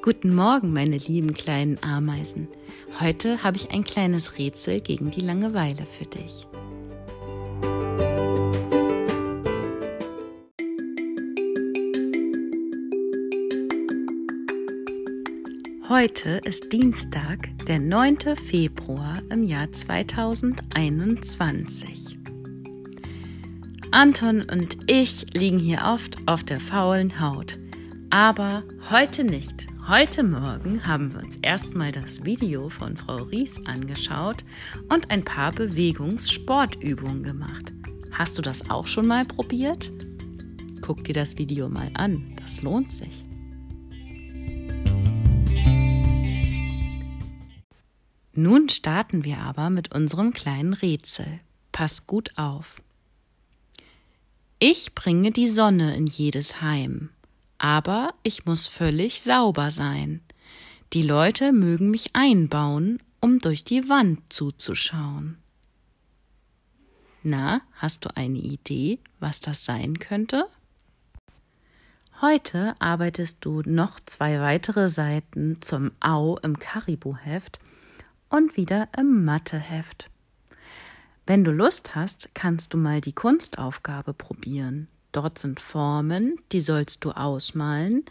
Guten Morgen, meine lieben kleinen Ameisen. Heute habe ich ein kleines Rätsel gegen die Langeweile für dich. Heute ist Dienstag, der 9. Februar im Jahr 2021. Anton und ich liegen hier oft auf der faulen Haut, aber heute nicht. Heute Morgen haben wir uns erstmal das Video von Frau Ries angeschaut und ein paar Bewegungssportübungen gemacht. Hast du das auch schon mal probiert? Guck dir das Video mal an, das lohnt sich. Nun starten wir aber mit unserem kleinen Rätsel. Pass gut auf. Ich bringe die Sonne in jedes Heim aber ich muss völlig sauber sein. Die Leute mögen mich einbauen, um durch die Wand zuzuschauen. Na, hast du eine Idee, was das sein könnte? Heute arbeitest du noch zwei weitere Seiten zum Au im Karibu-Heft und wieder im Matheheft. Wenn du Lust hast, kannst du mal die Kunstaufgabe probieren. Dort sind Formen, die sollst du ausmalen,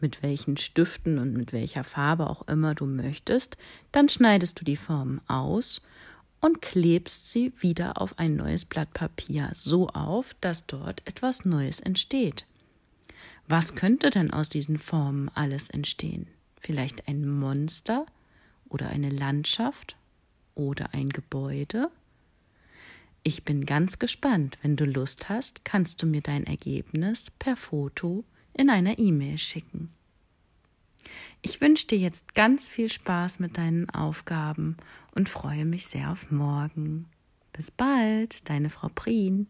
mit welchen Stiften und mit welcher Farbe auch immer du möchtest. Dann schneidest du die Formen aus und klebst sie wieder auf ein neues Blatt Papier so auf, dass dort etwas Neues entsteht. Was könnte denn aus diesen Formen alles entstehen? Vielleicht ein Monster oder eine Landschaft oder ein Gebäude? Ich bin ganz gespannt. Wenn du Lust hast, kannst du mir dein Ergebnis per Foto in einer E-Mail schicken. Ich wünsche dir jetzt ganz viel Spaß mit deinen Aufgaben und freue mich sehr auf morgen. Bis bald, deine Frau Prien.